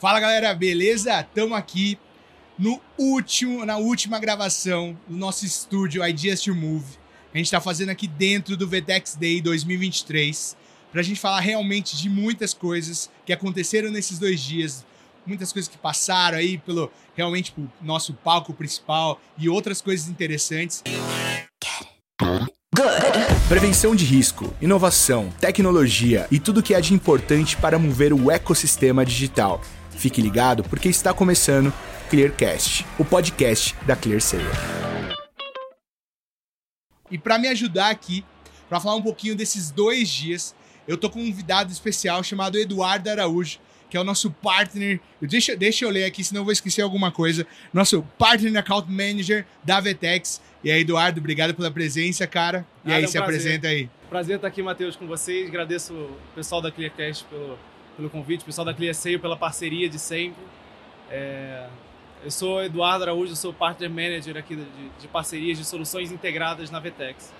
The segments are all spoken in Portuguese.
Fala galera, beleza? Tamo aqui no último, na última gravação do nosso estúdio Ideas to Move. A gente tá fazendo aqui dentro do VTEX Day 2023 pra gente falar realmente de muitas coisas que aconteceram nesses dois dias, muitas coisas que passaram aí pelo realmente pro nosso palco principal e outras coisas interessantes. Prevenção de risco, inovação, tecnologia e tudo que há de importante para mover o ecossistema digital. Fique ligado porque está começando Clearcast, o podcast da ClearSale. E para me ajudar aqui, para falar um pouquinho desses dois dias, eu tô com um convidado especial chamado Eduardo Araújo, que é o nosso partner. Deixa, deixa eu ler aqui, senão eu vou esquecer alguma coisa. Nosso partner account manager da Vetex. E aí, Eduardo, obrigado pela presença, cara. E Nada, aí, é um se prazer. apresenta aí. Prazer estar aqui, Matheus, com vocês. Agradeço o pessoal da Clearcast pelo, pelo convite, pessoal da ClearSale pela parceria de sempre. É, eu sou Eduardo Araújo, sou partner manager aqui de, de parcerias de soluções integradas na Vetex.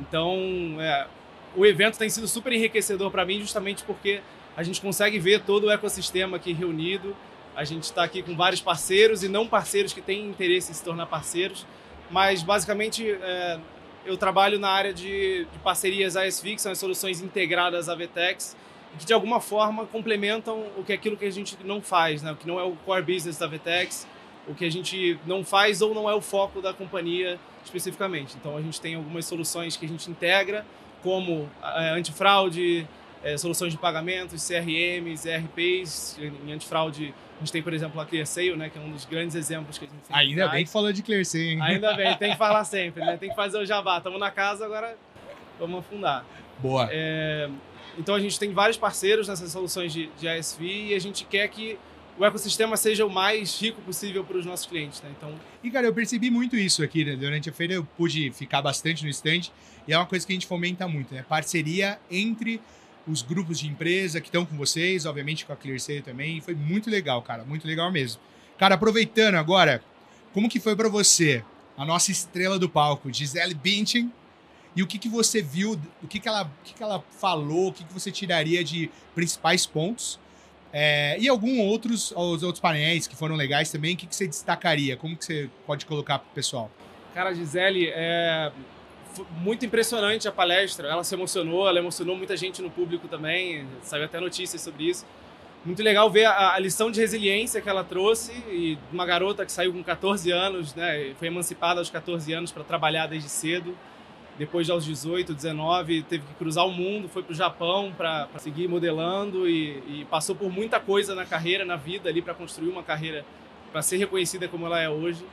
Então, é, o evento tem sido super enriquecedor para mim, justamente porque a gente consegue ver todo o ecossistema aqui reunido. A gente está aqui com vários parceiros e não parceiros que têm interesse em se tornar parceiros, mas basicamente é, eu trabalho na área de, de parcerias ASV, que são as soluções integradas à Vetex, que de alguma forma complementam o que é aquilo que a gente não faz, né? o que não é o core business da Vetex, o que a gente não faz ou não é o foco da companhia especificamente. Então a gente tem algumas soluções que a gente integra, como é, antifraude, é, soluções de pagamentos, CRMs, ERPs. Em antifraude, a gente tem, por exemplo, a ClearSale, né, que é um dos grandes exemplos que a gente Ainda bem que falou de ClearSale, hein? Ainda bem, tem que falar sempre, né? Tem que fazer o jabá. Estamos na casa, agora vamos afundar. Boa. É, então a gente tem vários parceiros nessas soluções de, de ASV e a gente quer que o ecossistema seja o mais rico possível para os nossos clientes, né? Então, E, cara, eu percebi muito isso aqui, né? Durante a feira eu pude ficar bastante no stand e é uma coisa que a gente fomenta muito, né? Parceria entre os grupos de empresa que estão com vocês, obviamente com a ClearSale também, foi muito legal, cara, muito legal mesmo. Cara, aproveitando agora, como que foi para você a nossa estrela do palco, Gisele Bündchen, e o que que você viu, o que que ela, o que que ela falou, o que que você tiraria de principais pontos? É, e alguns outros, os outros painéis que foram legais também, o que, que você destacaria? Como que você pode colocar pro pessoal? cara, Gisele, é muito impressionante a palestra. Ela se emocionou, ela emocionou muita gente no público também. Saiu até notícias sobre isso. Muito legal ver a, a lição de resiliência que ela trouxe e uma garota que saiu com 14 anos, né, foi emancipada aos 14 anos para trabalhar desde cedo. Depois de aos 18, 19, teve que cruzar o mundo, foi para o Japão para seguir modelando e, e passou por muita coisa na carreira, na vida ali para construir uma carreira para ser reconhecida como ela é hoje.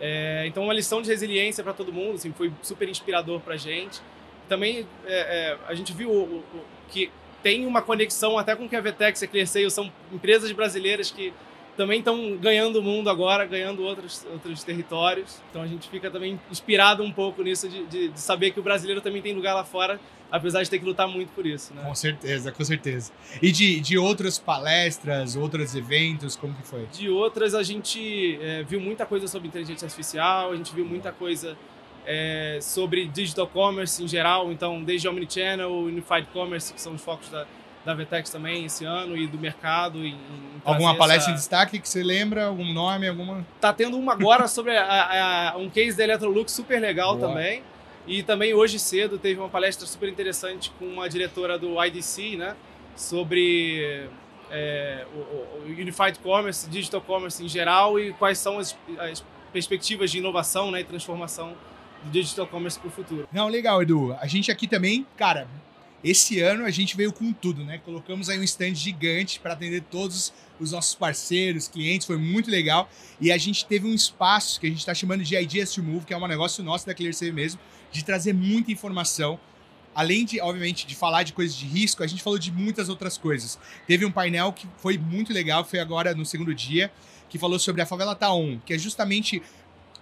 É, então, uma lição de resiliência para todo mundo, assim, foi super inspirador para gente. Também é, é, a gente viu o- o- que tem uma conexão até com o que a Vetex e a ClearSale são empresas brasileiras que também estão ganhando o mundo agora, ganhando outros, outros territórios. Então a gente fica também inspirado um pouco nisso de, de- de saber que o brasileiro também tem lugar lá fora, apesar de ter que lutar muito por isso. Né? Com certeza, com certeza. E de, de outras palestras, outros eventos, como que foi? De outras, a gente é, viu muita coisa sobre inteligência artificial, a gente viu muita coisa é, sobre digital commerce em geral, então desde Omnichannel, Unified Commerce, que são os focos da, da Vetex também esse ano, e do mercado. Em, em Alguma palestra em essa- destaque que você lembra? Algum nome? Alguma. Tá tendo uma agora sobre a- a- um case da Electrolux super legal Boa. também. E também hoje cedo teve uma palestra super interessante com uma diretora do IDC, né? Sobre é, o, o Unified Commerce, Digital Commerce em geral e quais são as, as perspectivas de inovação né, e transformação do Digital Commerce para o futuro. Não, legal, Edu. A gente aqui também, cara, esse ano a gente veio com tudo, né? Colocamos aí um stand gigante para atender todos os nossos parceiros, clientes, foi muito legal. E a gente teve um espaço que a gente está chamando de Ideas to Move, que é um negócio nosso da ClearSale mesmo, de trazer muita informação. Além de, obviamente, de falar de coisas de risco, a gente falou de muitas outras coisas. Teve um painel que foi muito legal, foi agora no segundo dia, que falou sobre a Favela Taon, que é justamente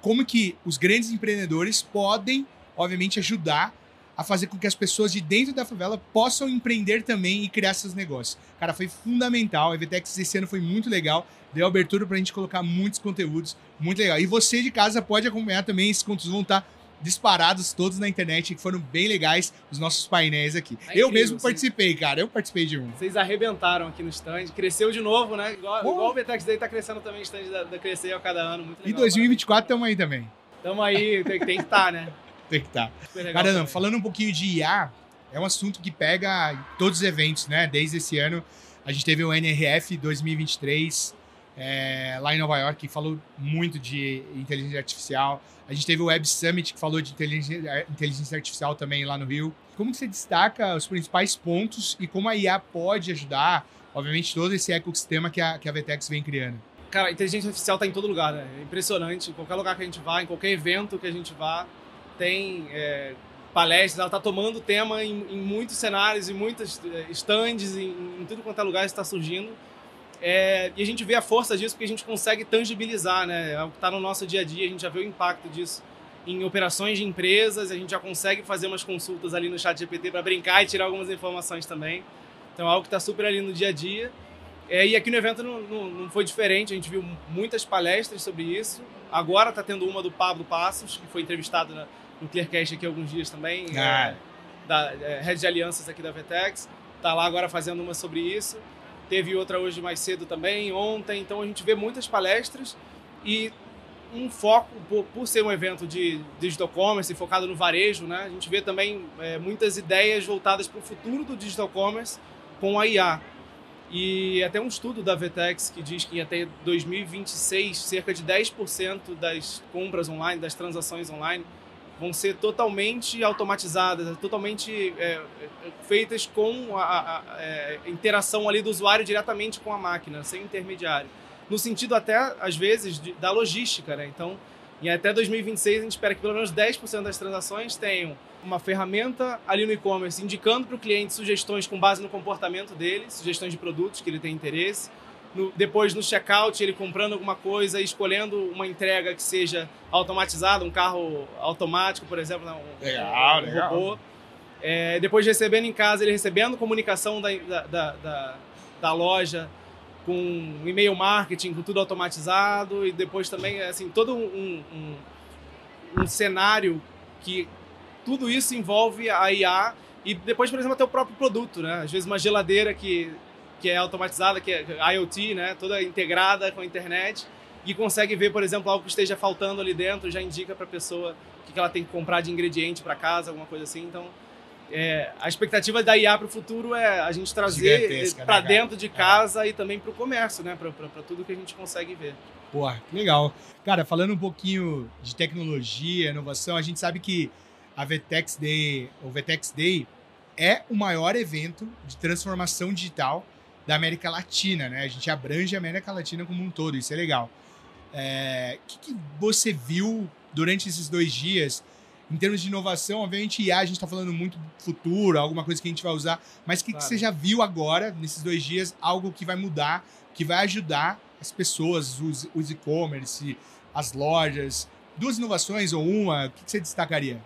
como que os grandes empreendedores podem, obviamente, ajudar a fazer com que as pessoas de dentro da favela possam empreender também e criar seus negócios. Cara, foi fundamental. A EVTEX esse ano foi muito legal. Deu abertura pra gente colocar muitos conteúdos. Muito legal. E você de casa pode acompanhar também. Esses conteúdos vão estar disparados todos na internet que foram bem legais os nossos painéis aqui. É eu incrível, mesmo sim. participei, cara. Eu participei de um. Vocês arrebentaram aqui no stand. Cresceu de novo, né? Igual, igual o Vetex Day tá crescendo também, o stand da, da Crescer a cada ano. Muito E legal. 2024 estamos aí também. Tamo aí, tem, tem que estar, né? Tem que estar. Legal Caramba, falando um pouquinho de IA, é um assunto que pega em todos os eventos, né? Desde esse ano, a gente teve o NRF 2023 é, lá em Nova York, que falou muito de inteligência artificial. A gente teve o Web Summit, que falou de inteligência, inteligência artificial também lá no Rio. Como que você destaca os principais pontos e como a IA pode ajudar, obviamente, todo esse ecossistema que a, que a VTEX vem criando? Cara, a inteligência artificial tá em todo lugar, né? É impressionante. Em qualquer lugar que a gente vá, em qualquer evento que a gente vá, tem é, palestras. Ela tá tomando tema em, em muitos cenários, em muitos é, stands, em, em tudo quanto é lugar está surgindo. É, e a gente vê a força disso porque a gente consegue tangibilizar, né? É o que está no nosso dia a dia, a gente já vê o impacto disso em operações de empresas, a gente já consegue fazer umas consultas ali no chat GPT para brincar e tirar algumas informações também. Então é algo que está super ali no dia a dia. É, e aqui no evento não, não, não foi diferente, a gente viu muitas palestras sobre isso. Agora está tendo uma do Pablo Passos, que foi entrevistado na, no Clearcast aqui alguns dias também, Ah. é, da é, Rede de Alianças aqui da Vetex. Está lá agora fazendo uma sobre isso. Teve outra hoje mais cedo também, ontem. Então a gente vê muitas palestras e um foco, por, por ser um evento de digital commerce focado no varejo, né? A gente vê também é, muitas ideias voltadas para o futuro do digital commerce com a IA. E até um estudo da Vetex que diz que até 2026, cerca de 10% das compras online, das transações online, vão ser totalmente automatizadas, totalmente é, é, feitas com a, a- a, é, interação ali do usuário diretamente com a máquina, sem intermediário. No sentido até, às vezes, de- da logística, né? Então, e até 2026 a gente espera que pelo menos 10% das transações tenham uma ferramenta ali no e-commerce indicando para o cliente sugestões com base no comportamento dele, sugestões de produtos que ele tem interesse. No- depois no checkout ele comprando alguma coisa e escolhendo uma entrega que seja automatizada, um carro automático, por exemplo, né, um, Legal, um legal. robô. É, depois recebendo em casa, ele recebendo comunicação da, da, da, da- loja com e-mail marketing, com tudo automatizado e depois também, assim, todo um, um, um cenário que tudo isso envolve a IA e depois, por exemplo, até o próprio produto, né? Às vezes uma geladeira que, que é automatizada, que é IoT, né? Toda integrada com a internet e consegue ver, por exemplo, algo que esteja faltando ali dentro, já indica para a pessoa o que ela tem que comprar de ingrediente para casa, alguma coisa assim. Então, é, a expectativa da IA para o futuro é a gente trazer né, para cara? dentro de É. casa e também para o comércio, né? Para tudo que a gente consegue ver. Que legal. Cara, falando um pouquinho de tecnologia, inovação, a gente sabe que a VTEX Day, o VTEX Day, é o maior evento de transformação digital da América Latina, né? A gente abrange a América Latina como um todo, isso é legal. É, O que, que você viu durante esses dois dias em termos de inovação? Obviamente, IA, a gente está falando muito do futuro, alguma coisa que a gente vai usar, mas o que, que Claro. você já viu agora, nesses dois dias, algo que vai mudar, que vai ajudar as pessoas, os, os e-commerce, as lojas? Duas inovações ou uma, o que, que você destacaria?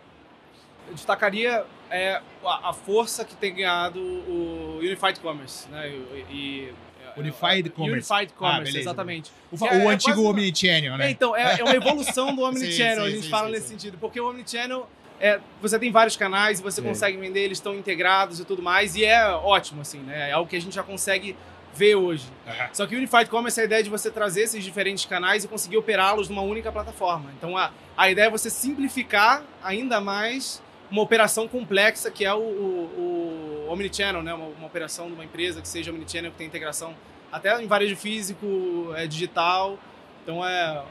Eu destacaria é, a, a força que tem ganhado o Unified Commerce, né? E, e- Unified Commerce. Unified Ah, Commerce, beleza. exatamente. O, É- o é antigo quase Omnichannel, É, né? então, é, é uma evolução do Omnichannel, Sim, a sim, gente sim, fala nesse sentido. Porque o Omnichannel, é, você tem vários canais e você consegue vender, eles estão integrados e tudo mais, e é ótimo, assim, né? É algo que a gente já consegue ver hoje. Só que o Unified Commerce é a ideia de você trazer esses diferentes canais e conseguir operá-los numa única plataforma. Então a, a ideia é você simplificar ainda mais uma operação complexa que é o, o, o Omnichannel, né? Uma, uma operação de uma empresa que seja Omnichannel, que tem integração até em varejo físico, é, digital. Então é,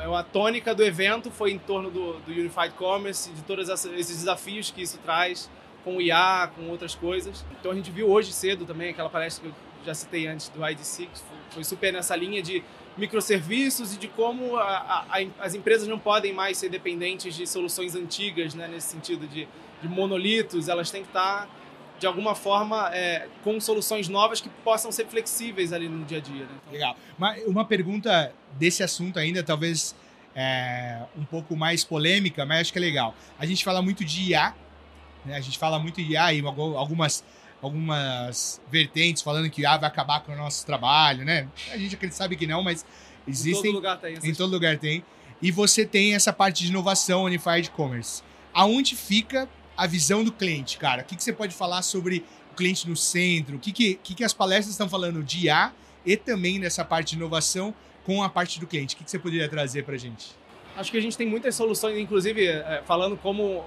é a tônica do evento foi em torno do, do Unified Commerce, de todos esses desafios que isso traz com o IA, com outras coisas. Então a gente viu hoje cedo também aquela palestra que eu já citei antes do IDC, que foi super nessa linha de microserviços e de como a- a- as empresas não podem mais ser dependentes de soluções antigas, né, nesse sentido de, de monolitos, elas têm que estar de alguma forma é, com soluções novas que possam ser flexíveis ali no dia a dia. Né? Então, Legal. Mas uma pergunta desse assunto ainda, talvez é, um pouco mais polêmica, mas acho que é legal. A gente fala muito de IA, né? A gente fala muito de IA e algu- algumas, algumas vertentes falando que IA vai acabar com o nosso trabalho, né? A gente acredita- sabe que não, mas em todo existem lugar tem em todo lugar tem. e você tem essa parte de inovação Unified Commerce. Aonde fica a visão do cliente, cara? O que, que você pode falar sobre o cliente no centro? O que, que, que, que as palestras estão falando de IA e também dessa parte de inovação com a parte do cliente? O que, que você poderia trazer para a gente? Acho que a gente tem muitas soluções, inclusive é, falando como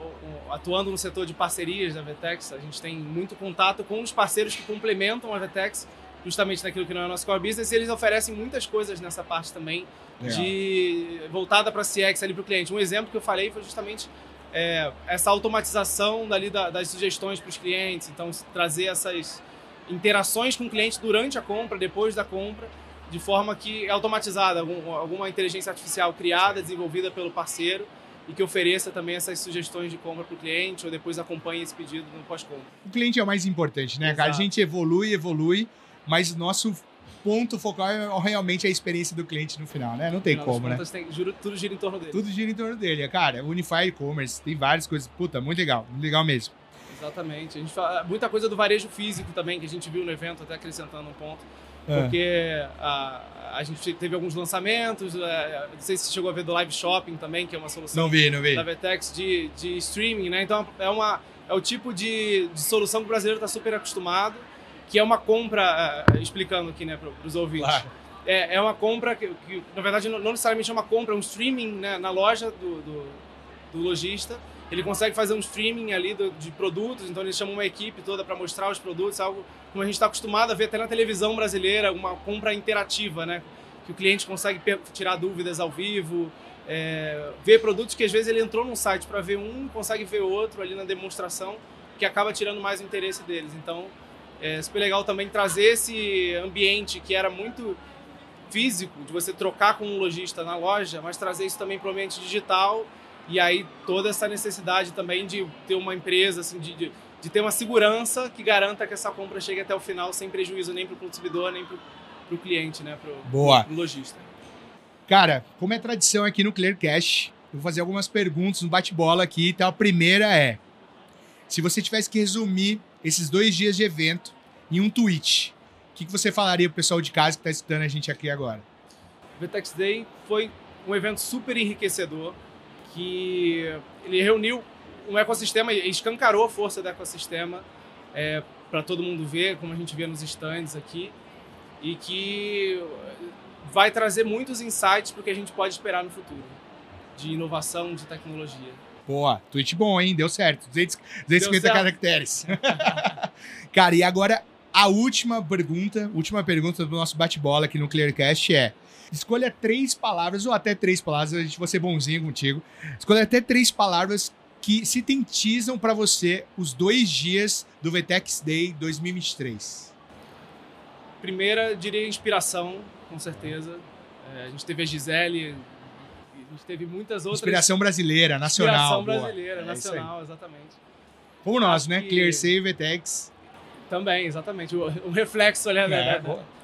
atuando no setor de parcerias da Vetex, a gente tem muito contato com os parceiros que complementam a Vetex justamente naquilo que não é nosso core business, e eles oferecem muitas coisas nessa parte também de voltada para CX ali para o cliente. Um exemplo que eu falei foi justamente é, essa automatização dali da, das sugestões para os clientes, então trazer essas interações com o cliente durante a compra, depois da compra, de forma que é automatizada, algum, alguma inteligência artificial criada, desenvolvida pelo parceiro e que ofereça também essas sugestões de compra para o cliente ou depois acompanhe esse pedido no pós-compra. O cliente é o mais importante, né, Exato. cara? A gente evolui, evolui, mas nosso ponto focal é realmente a experiência do cliente no final, né? Não tem Afinal como, né? Tem, juro, tudo gira em torno dele. Tudo gira em torno dele. Cara, Unified Commerce, tem várias coisas. Puta, muito legal, muito legal mesmo. Exatamente. A gente fala, muita coisa do varejo físico também, que a gente viu no evento, até acrescentando um ponto. É. Porque a, a gente teve alguns lançamentos, é, não sei se você chegou a ver do Live Shopping também, que é uma solução não vi, não vi. da Vetex de, de streaming, né? Então é, uma, é o tipo de, de solução que o brasileiro está super acostumado que é uma compra, uh, explicando aqui né, para os ouvintes. Claro. É, é uma compra que, que, na verdade, não, não, necessariamente é uma compra, é um streaming né, na loja do, do, do, lojista. Ele consegue fazer um streaming ali do, de produtos, então ele chama uma equipe toda para mostrar os produtos, algo como a gente está acostumado a ver até na televisão brasileira, uma compra interativa, né? Que o cliente consegue tirar dúvidas ao vivo, é, ver produtos que às vezes ele entrou num site para ver um, consegue ver outro ali na demonstração, que acaba tirando mais o interesse deles. Então, é super legal também trazer esse ambiente que era muito físico, de você trocar com um lojista na loja, mas trazer isso também para o ambiente digital e aí toda essa necessidade também de ter uma empresa, assim, de, de, de ter uma segurança que garanta que essa compra chegue até o final sem prejuízo nem para o consumidor, nem para o cliente, né, para o lojista. Cara, como é tradição aqui no Clearcast, eu vou fazer algumas perguntas no bate-bola aqui. Então a primeira é: se você tivesse que resumir esses dois dias de evento em um tweet, o que, que você falaria pro pessoal de casa que está escutando a gente aqui agora? O Vetex Day foi um evento super enriquecedor, que ele reuniu um ecossistema e escancarou a força do ecossistema é, para todo mundo ver, como a gente vê nos stands aqui, e que vai trazer muitos insights para o que a gente pode esperar no futuro, de inovação, de tecnologia. Boa, tweet bom, hein? Deu certo. 200, 250 Deu caracteres. Cara, e agora a última pergunta, última pergunta do nosso bate-bola aqui no Clearcast é: escolha três palavras, ou até três palavras, a gente vai ser bonzinho contigo. Escolha até três palavras que sintetizam para você os dois dias do VTEX Day 2023. Primeira, diria inspiração, com certeza. É, a gente teve a Gisele a gente teve muitas outras. Inspiração brasileira, nacional. Inspiração brasileira, boa. É nacional, é exatamente. Como nós, Acho né? Que... ClearSave, Vetex. Também, exatamente. Um reflexo ali, é, né?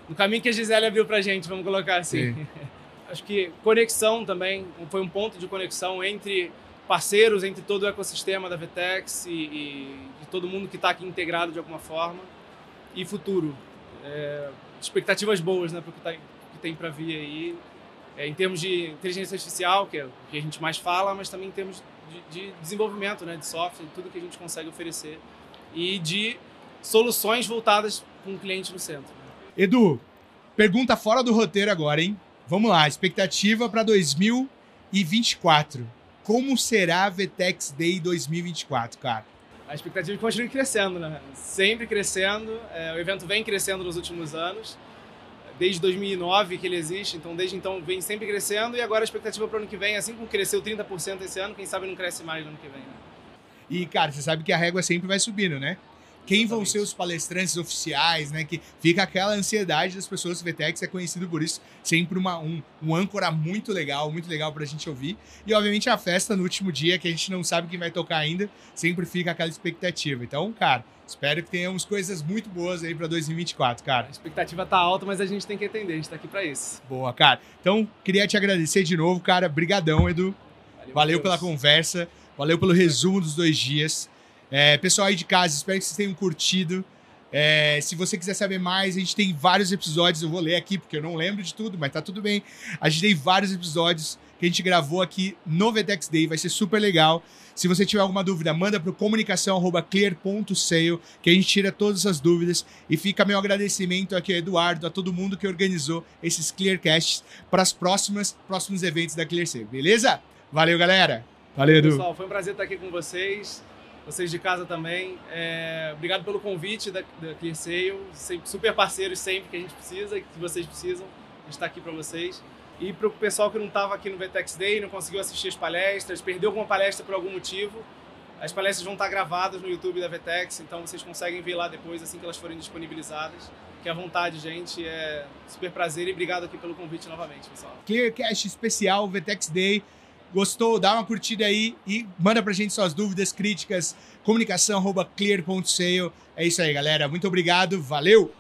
No caminho que a Gisele abriu pra gente, vamos colocar assim. Acho que conexão também, foi um ponto de conexão entre parceiros, entre todo o ecossistema da Vetex e, e de todo mundo que está aqui integrado de alguma forma. E futuro. É, expectativas boas, né, para o que, tá, que tem para vir aí é, em termos de inteligência artificial, que é o que a gente mais fala, mas também em termos de, de desenvolvimento, né, de software, tudo que a gente consegue oferecer e de soluções voltadas com o cliente no centro. Edu, pergunta fora do roteiro agora, hein? Vamos lá, expectativa para 2024. Como será a VTEX Day 2024, cara? A expectativa é que continue crescendo, né? Sempre crescendo. É, o evento vem crescendo nos últimos anos desde 2009 que ele existe, então desde então vem sempre crescendo e agora a expectativa para o ano que vem, assim como cresceu 30% esse ano, quem sabe não cresce mais no ano que vem. Né? E, cara, você sabe que a régua sempre vai subindo, né? Quem Exatamente. vão ser os palestrantes oficiais, né? Que fica aquela ansiedade das pessoas. O VTEX é conhecido por isso, sempre uma, um, um âncora muito legal, muito legal pra gente ouvir. E, obviamente, a festa no último dia, que a gente não sabe quem vai tocar ainda, sempre fica aquela expectativa. Então, cara, Espero que tenhamos coisas muito boas aí para 2024, cara. A expectativa tá alta, mas a gente tem que entender, a gente tá aqui para isso. Boa, cara. Então, queria te agradecer de novo, cara. Brigadão, Edu. Valeu, Valeu pela conversa. Valeu pelo resumo dos dois dias. É, pessoal aí de casa, espero que vocês tenham curtido. É, se você quiser saber mais, a gente tem vários episódios. Eu vou ler aqui porque eu não lembro de tudo, mas tá tudo bem. A gente tem vários episódios que a gente gravou aqui no Vetex Day, vai ser super legal. Se você tiver alguma dúvida, manda para comunicação@clear.sale, que a gente tira todas as dúvidas e fica meu agradecimento aqui ao Eduardo, a todo mundo que organizou esses Clearcasts para os próximos próximos eventos da ClearSale, beleza? Valeu, galera. Valeu, Edu. Pessoal, foi um prazer estar aqui com vocês. Vocês de casa também. É, obrigado pelo convite da, da ClearSale. Super parceiros sempre que a gente precisa, que vocês precisam. A gente está aqui para vocês. E para o pessoal que não estava aqui no VTEX Day, não conseguiu assistir as palestras, perdeu alguma palestra por algum motivo, as palestras vão estar gravadas no YouTube da VTEX, então vocês conseguem ver lá depois, assim que elas forem disponibilizadas. Que à vontade, gente. É super prazer e obrigado aqui pelo convite novamente, pessoal. Clearcast especial, VTEX Day. Gostou? Dá uma curtida aí e manda pra gente suas dúvidas, críticas, comunicação, clear.sale. É isso aí, galera. Muito obrigado. Valeu!